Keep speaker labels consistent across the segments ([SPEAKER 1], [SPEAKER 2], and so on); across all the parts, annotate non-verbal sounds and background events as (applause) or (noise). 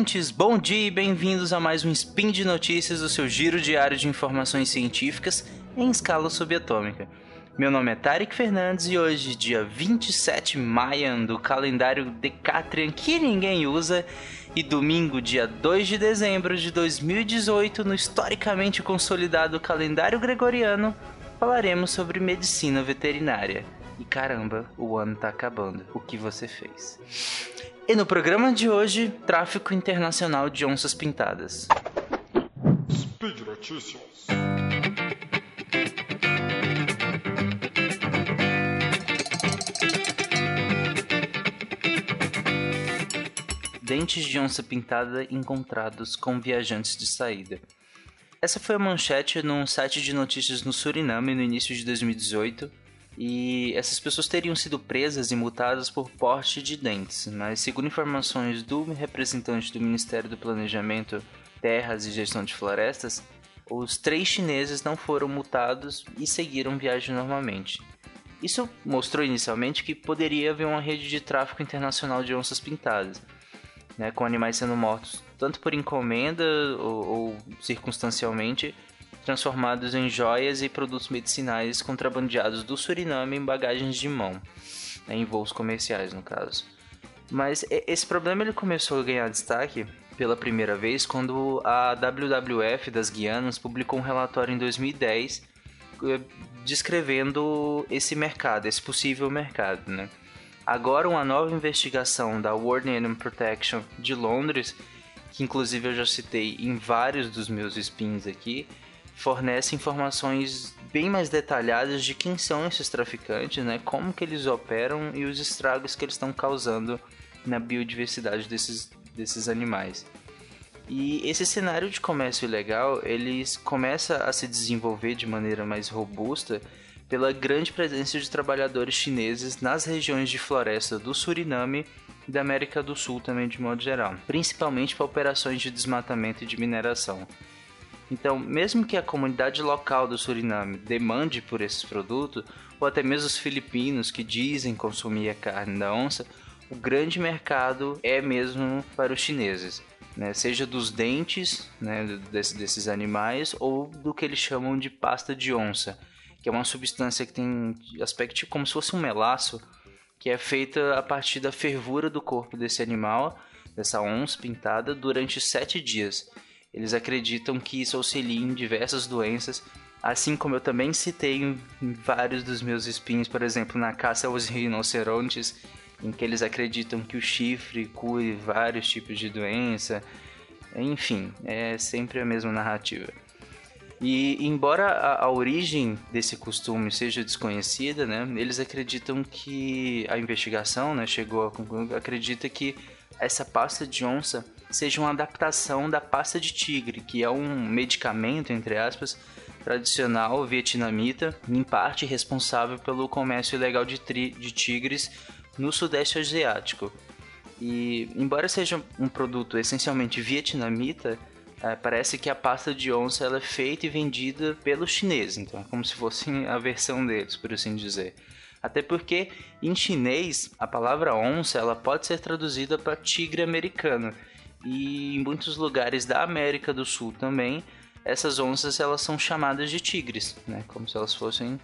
[SPEAKER 1] ouvintes, bom dia e bem-vindos a mais um Spin de Notícias, o seu giro diário de informações científicas em escala subatômica. Meu nome é Tarek Fernandes e hoje, dia 27 Mayan do calendário Decatrian que ninguém usa, e domingo, dia 2 de dezembro de 2018, no historicamente consolidado calendário gregoriano, falaremos sobre medicina veterinária. E caramba, o ano tá acabando. O que você fez? E no programa de hoje, tráfico internacional de onças pintadas.
[SPEAKER 2] Speed Notícias.
[SPEAKER 1] Dentes de onça pintada encontrados com viajantes de saída. Essa foi a manchete num site de notícias no Suriname no início de 2018 e essas pessoas teriam sido presas e multadas por porte de dentes, mas segundo informações do representante do Ministério do Planejamento, Terras e Gestão de Florestas, os três chineses não foram multados e seguiram viagem normalmente. Isso mostrou inicialmente que poderia haver uma rede de tráfico internacional de onças pintadas, né, com animais sendo mortos tanto por encomenda ou, ou circunstancialmente, transformados em joias e produtos medicinais contrabandeados do Suriname em bagagens de mão, né, em voos comerciais no caso. Mas esse problema ele começou a ganhar destaque pela primeira vez quando a WWF das Guianas publicou um relatório em 2010 eh, descrevendo esse mercado, esse possível mercado, né? Agora, uma nova investigação da World Animal Protection de Londres, que inclusive eu já citei em vários dos meus spins aqui, fornece informações bem mais detalhadas de quem são esses traficantes, né? Como que eles operam e os estragos que eles estão causando na biodiversidade desses, desses animais. E esse cenário de comércio ilegal, ele começa a se desenvolver de maneira mais robusta pela grande presença de trabalhadores chineses nas regiões de floresta do Suriname e da América do Sul também de modo geral, principalmente para operações de desmatamento e de mineração. Então, mesmo que a comunidade local do Suriname demande por esses produtos, ou até mesmo os filipinos que dizem consumir a carne da onça, o grande mercado é mesmo para os chineses. Né, seja dos dentes né, desses animais ou do que eles chamam de pasta de onça, que é uma substância que tem aspecto como se fosse um melaço, que é feita a partir da fervura do corpo desse animal, dessa onça pintada, durante sete dias. Eles acreditam que isso auxilia em diversas doenças, assim como eu também citei em vários dos meus spins, por exemplo, na caça aos rinocerontes, em que eles acreditam que o chifre cure vários tipos de doença. Enfim, é sempre a mesma narrativa. E embora a, a, origem desse costume seja desconhecida, né, eles acreditam que a investigação, né, chegou a acredita que essa pasta de onça seja uma adaptação da pasta de tigre, que é um medicamento entre aspas tradicional vietnamita, em parte responsável pelo comércio ilegal de, de tigres no sudeste asiático. E embora seja um produto essencialmente vietnamita, é, parece que a pasta de onça ela é feita e vendida pelos chineses, então é como se fosse a versão deles, por assim dizer. Até porque em chinês a palavra onça ela pode ser traduzida para tigre americano e em muitos lugares da América do Sul também essas onças elas são chamadas de tigres, né? Como se elas fossem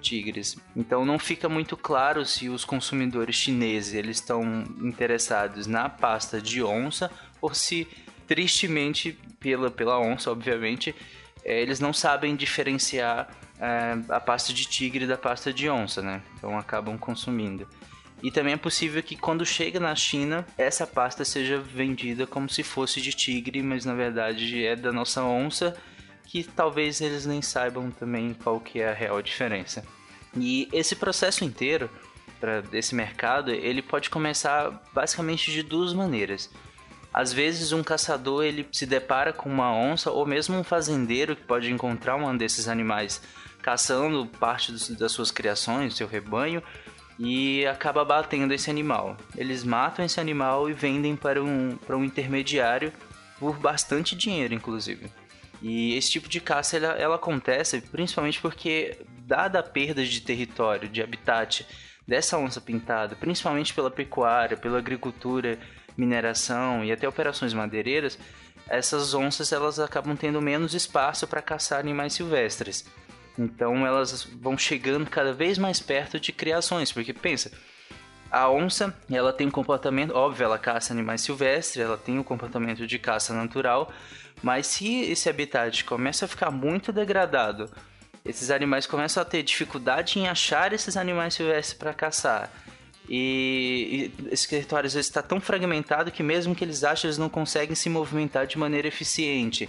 [SPEAKER 1] tigres. Então não fica muito claro se os consumidores chineses eles estão interessados na pasta de onça ou se tristemente pela, pela onça, obviamente, é, eles não sabem diferenciar é, a pasta de tigre da pasta de onça, né? Então acabam consumindo. E também é possível que quando chega na China, essa pasta seja vendida como se fosse de tigre, mas na verdade é da nossa onça, que talvez eles nem saibam também qual que é a real diferença. E esse processo inteiro para esse mercado, ele pode começar basicamente de duas maneiras. Às vezes um caçador ele se depara com uma onça ou mesmo um fazendeiro que pode encontrar um desses animais caçando parte das suas criações, seu rebanho, e acaba batendo esse animal. Eles matam esse animal e vendem para um, para um intermediário por bastante dinheiro, inclusive. E esse tipo de caça ela, ela acontece principalmente porque, dada a perda de território, de habitat dessa onça pintada, principalmente pela pecuária, pela agricultura mineração e até operações madeireiras, essas onças elas acabam tendo menos espaço para caçar animais silvestres. Então elas vão chegando cada vez mais perto de criações, porque pensa, a onça, ela tem um comportamento, óbvio, ela caça animais silvestres, ela tem um comportamento de caça natural, mas se esse habitat começa a ficar muito degradado, esses animais começam a ter dificuldade em achar esses animais silvestres para caçar. E, e, esse território às vezes está tão fragmentado que mesmo que eles achem, eles não conseguem se movimentar de maneira eficiente.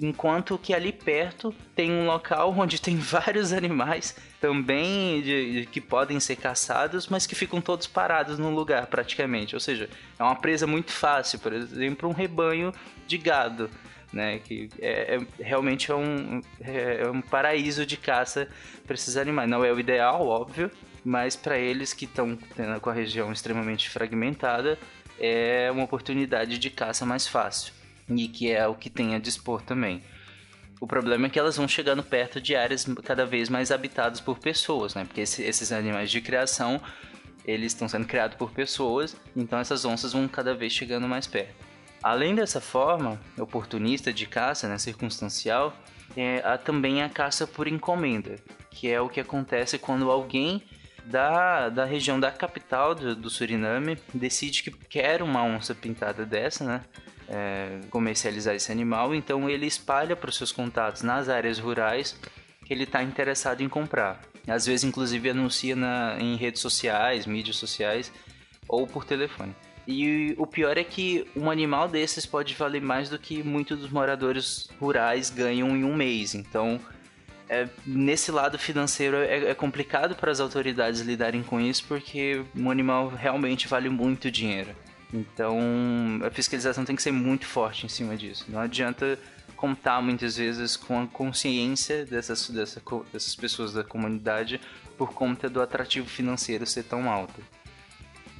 [SPEAKER 1] Enquanto que ali perto tem um local (laughs) onde tem vários animais também de, de, que podem ser caçados, mas que ficam todos parados no lugar praticamente. Ou seja, é uma presa muito fácil, por exemplo, um rebanho de gado né? Que é, é realmente é um, é, é um paraíso de caça para esses animais. Não é o ideal, óbvio, mas para eles que estão com a região extremamente fragmentada, é uma oportunidade de caça mais fácil e que é o que tem a dispor também. O problema é que elas vão chegando perto de áreas cada vez mais habitadas por pessoas, né? Porque esse, esses animais de criação, eles estão sendo criados por pessoas, então essas onças vão cada vez chegando mais perto. Além dessa forma oportunista de caça, né, circunstancial, é, há também a caça por encomenda, que é o que acontece quando alguém da, da região da capital do, do Suriname decide que quer uma onça pintada dessa, né? É, comercializar esse animal, então ele espalha para os seus contatos nas áreas rurais que ele está interessado em comprar. Às vezes, inclusive, anuncia na, em redes sociais, mídias sociais ou por telefone. E o pior é que um animal desses pode valer mais do que muitos dos moradores rurais ganham em um mês. Então, é, nesse lado financeiro é, é complicado para as autoridades lidarem com isso, porque um animal realmente vale muito dinheiro. Então, a fiscalização tem que ser muito forte em cima disso. Não adianta contar muitas vezes com a consciência dessas, dessa, dessas pessoas da comunidade por conta do atrativo financeiro ser tão alto.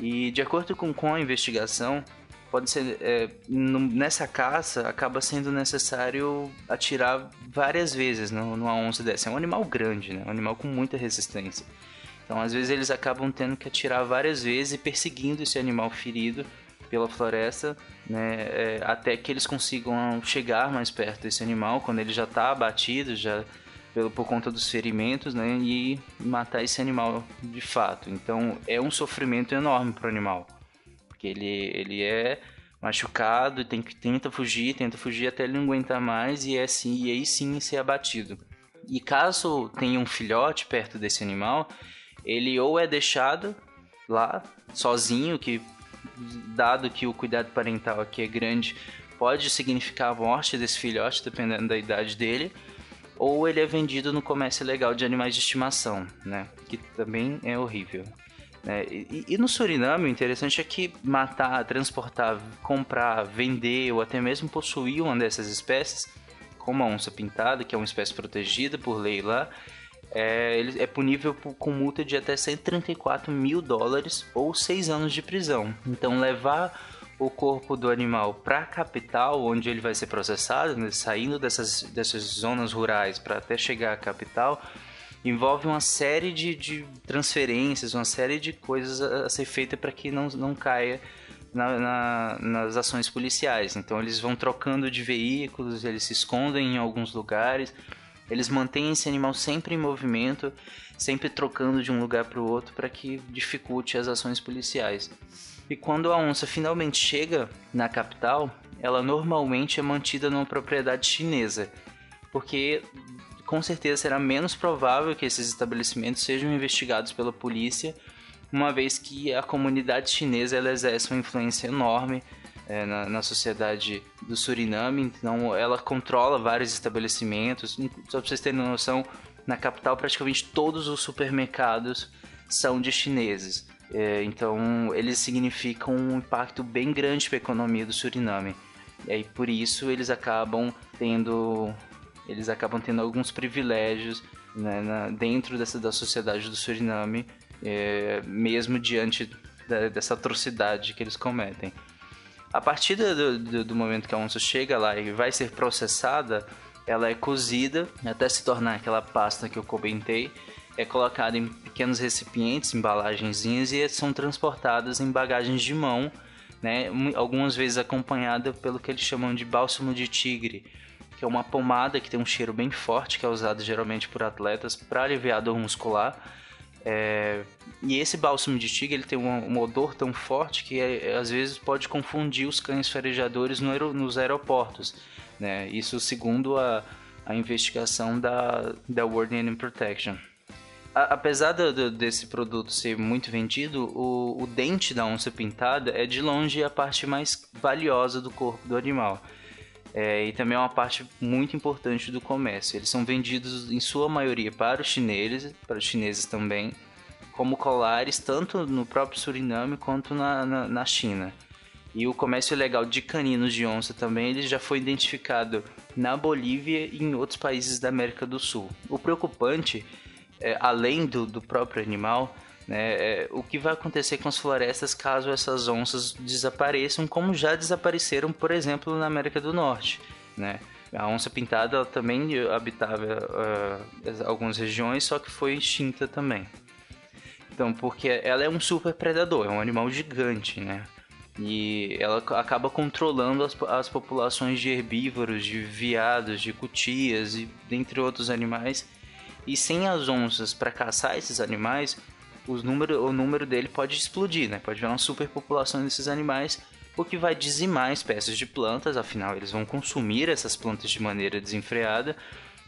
[SPEAKER 1] E de acordo com, com a investigação, pode ser é, nessa caça acaba sendo necessário atirar várias vezes no, numa onça dessa. É um animal grande, né? Um animal com muita resistência. Então, às vezes eles acabam tendo que atirar várias vezes e perseguindo esse animal ferido pela floresta, né? É, até que eles consigam chegar mais perto desse animal quando ele já está abatido, já pelo, por conta dos ferimentos, né? E matar esse animal de fato. Então é um sofrimento enorme para o animal. Porque ele, ele é machucado e tem que tenta fugir, tenta fugir até ele não aguentar mais e é assim, e aí sim ser abatido. E caso tenha um filhote perto desse animal, ele ou é deixado lá sozinho, que dado que o cuidado parental aqui é grande, pode significar a morte desse filhote, dependendo da idade dele, ou ele é vendido no comércio legal de animais de estimação, né? Que também é horrível. Né? E, e, no Suriname, o interessante é que matar, transportar, comprar, vender ou até mesmo possuir uma dessas espécies, como a onça pintada, que é uma espécie protegida por lei lá, é, é punível com multa de até 134 mil dólares ou 6 anos de prisão. Então, levar o corpo do animal para a capital, onde ele vai ser processado, né, saindo dessas, dessas zonas rurais para até chegar à capital, envolve uma série de, de, transferências, uma série de coisas a, a ser feita para que não, não caia na, na, nas ações policiais. Então eles vão trocando de veículos, eles se escondem em alguns lugares, eles mantêm esse animal sempre em movimento, sempre trocando de um lugar para o outro para que dificulte as ações policiais. E quando a onça finalmente chega na capital, ela normalmente é mantida numa propriedade chinesa, porque com certeza será menos provável que esses estabelecimentos sejam investigados pela polícia, uma vez que a comunidade chinesa exerce uma influência enorme é, na, na, sociedade do Suriname, então ela controla vários estabelecimentos. Só para vocês terem noção, na capital praticamente todos os supermercados são de chineses. É, então, eles significam um impacto bem grande para a economia do Suriname. E aí, por isso, eles acabam tendo, eles acabam tendo alguns privilégios né, na, dentro dessa, da sociedade do Suriname, é, mesmo diante da, dessa atrocidade que eles cometem. A partir do, do, do momento que a onça chega lá e vai ser processada, ela é cozida até se tornar aquela pasta que eu comentei é colocada em pequenos recipientes, embalagenzinhas e são transportadas em bagagens de mão né? Algumas vezes acompanhada pelo que eles chamam de bálsamo de tigre, que é uma pomada que tem um cheiro bem forte, que é usado geralmente por atletas para aliviar a dor muscular. É... E esse bálsamo de tigre ele tem um, um odor tão forte que é, às vezes pode confundir os cães farejadores no aer... nos aeroportos. Né? Isso segundo a, a investigação da, da World Animal Protection. A, apesar do, desse produto ser muito vendido, o, o dente da onça pintada é de longe a parte mais valiosa do corpo do animal. É, e também é uma parte muito importante do comércio. Eles são vendidos em sua maioria para os chineses, para os chineses também, como colares tanto no próprio Suriname quanto na, na, na China. E o comércio ilegal de caninos de onça também ele já foi identificado na Bolívia e em outros países da América do Sul. O preocupante, é, além do, do próprio animal, né, é, o que vai acontecer com as florestas caso essas onças desapareçam, como já desapareceram, por exemplo, na América do Norte. Né? A onça pintada também habitava uh, algumas regiões, só que foi extinta também. Então, porque ela é um super predador, é um animal gigante, né? E ela acaba controlando as, as populações de herbívoros, de veados, de cutias e dentre outros animais. E sem as onças para caçar esses animais, os número, o número dele pode explodir, né? Pode virar uma superpopulação desses animais, o que vai dizimar espécies de plantas, afinal eles vão consumir essas plantas de maneira desenfreada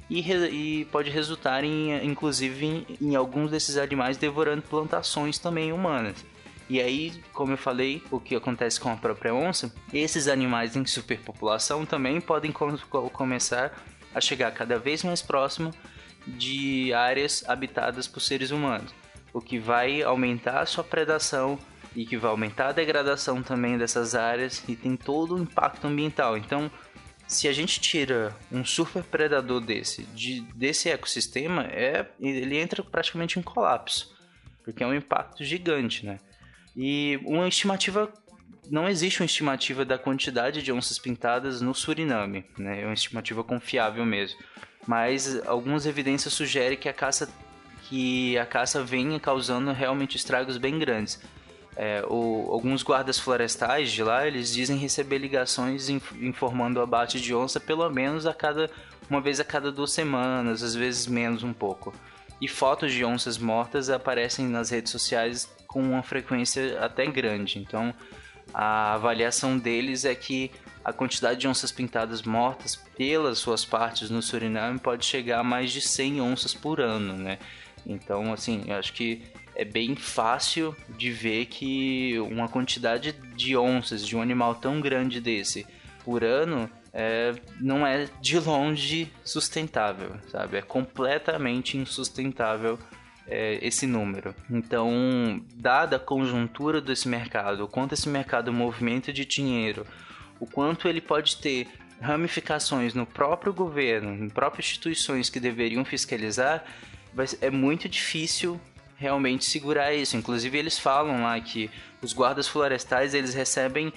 [SPEAKER 1] e, e pode resultar em, inclusive, em, em alguns desses animais devorando plantações também humanas. E aí, como eu falei, o que acontece com a própria onça, esses animais em superpopulação também podem com começar a chegar cada vez mais próximo de áreas habitadas por seres humanos, o que vai aumentar a sua predação e que vai aumentar a degradação também dessas áreas e tem todo o impacto ambiental. Então, se a gente tira um super predador desse de, desse ecossistema, é, ele entra praticamente em colapso, porque é um impacto gigante, né? E uma estimativa não existe uma estimativa da quantidade de onças pintadas no Suriname, né? É uma estimativa confiável mesmo. Mas algumas evidências sugerem que a caça que a caça venha causando realmente estragos bem grandes. É, o, alguns guardas florestais de lá eles dizem receber ligações informando o abate de onça pelo menos a cada uma vez a cada duas semanas, às vezes menos um pouco. E fotos de onças mortas aparecem nas redes sociais com uma frequência até grande. Então, a avaliação deles é que a quantidade de onças pintadas mortas pelas suas partes no Suriname pode chegar a mais de 100 onças por ano, né? Então, assim, eu acho que é bem fácil de ver que uma quantidade de onças de um animal tão grande desse por ano é, não é de longe sustentável, sabe? É completamente insustentável é, esse número. Então, dada a conjuntura desse mercado, o quanto esse mercado movimenta de dinheiro, o quanto ele pode ter ramificações no próprio governo, em próprias instituições que deveriam fiscalizar, é muito difícil realmente segurar isso. Inclusive eles falam lá que os guardas florestais eles recebem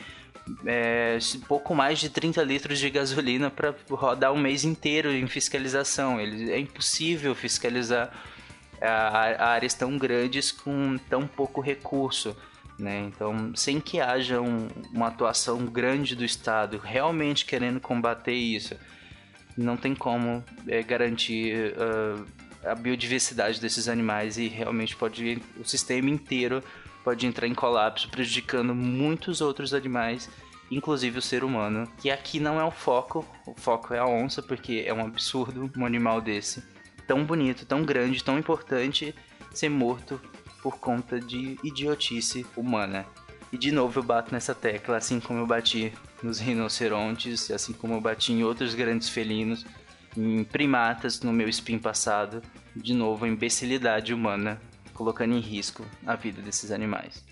[SPEAKER 1] é, pouco mais de 30 litros de gasolina para rodar um mês inteiro em fiscalização. Ele, é impossível fiscalizar áreas tão grandes com tão pouco recurso. Né? Então, sem que haja um, uma atuação grande do Estado realmente querendo combater isso, não tem como é, garantir uh, a biodiversidade desses animais e realmente pode o sistema inteiro pode entrar em colapso, prejudicando muitos outros animais, inclusive o ser humano. Que aqui não é o foco, o foco é a onça, porque é um absurdo um animal desse tão bonito, tão grande, tão importante ser morto por conta de idiotice humana. E de novo eu bato nessa tecla, assim como eu bati nos rinocerontes, assim como eu bati em outros grandes felinos, em primatas no meu spin passado. De novo, a imbecilidade humana colocando em risco a vida desses animais.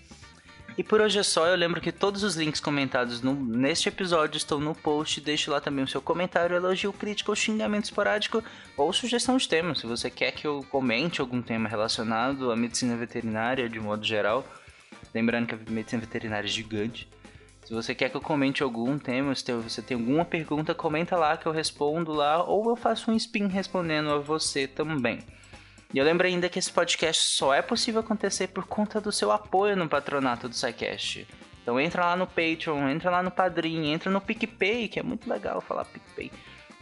[SPEAKER 1] E por hoje é só, eu lembro que todos os links comentados no, neste episódio estão no post. Deixe lá também o seu comentário, elogio, crítico ou xingamento esporádico ou sugestão de tema. Se você quer que eu comente algum tema relacionado à medicina veterinária de modo geral, lembrando que a medicina veterinária é gigante. Se você quer que eu comente algum tema, se você tem alguma pergunta, comenta lá que eu respondo lá ou eu faço um spin respondendo a você também. E eu lembro ainda que esse podcast só é possível acontecer por conta do seu apoio no patronato do SciCast. Então entra lá no Patreon, entra lá no Padrim, entra no PicPay, que é muito legal falar PicPay.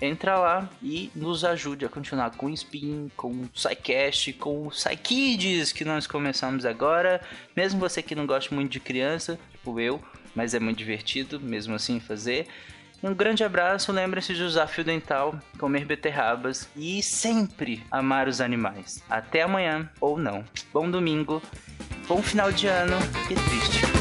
[SPEAKER 1] Entra lá e nos ajude a continuar com o Spin, com o SciCast, com o SciKids que nós começamos agora. Mesmo você que não gosta muito de criança, tipo eu, mas é muito divertido mesmo assim fazer. Um grande abraço, lembre-se de usar fio dental, comer beterrabas e sempre amar os animais. Até amanhã, ou não. Bom domingo, bom final de ano e triste.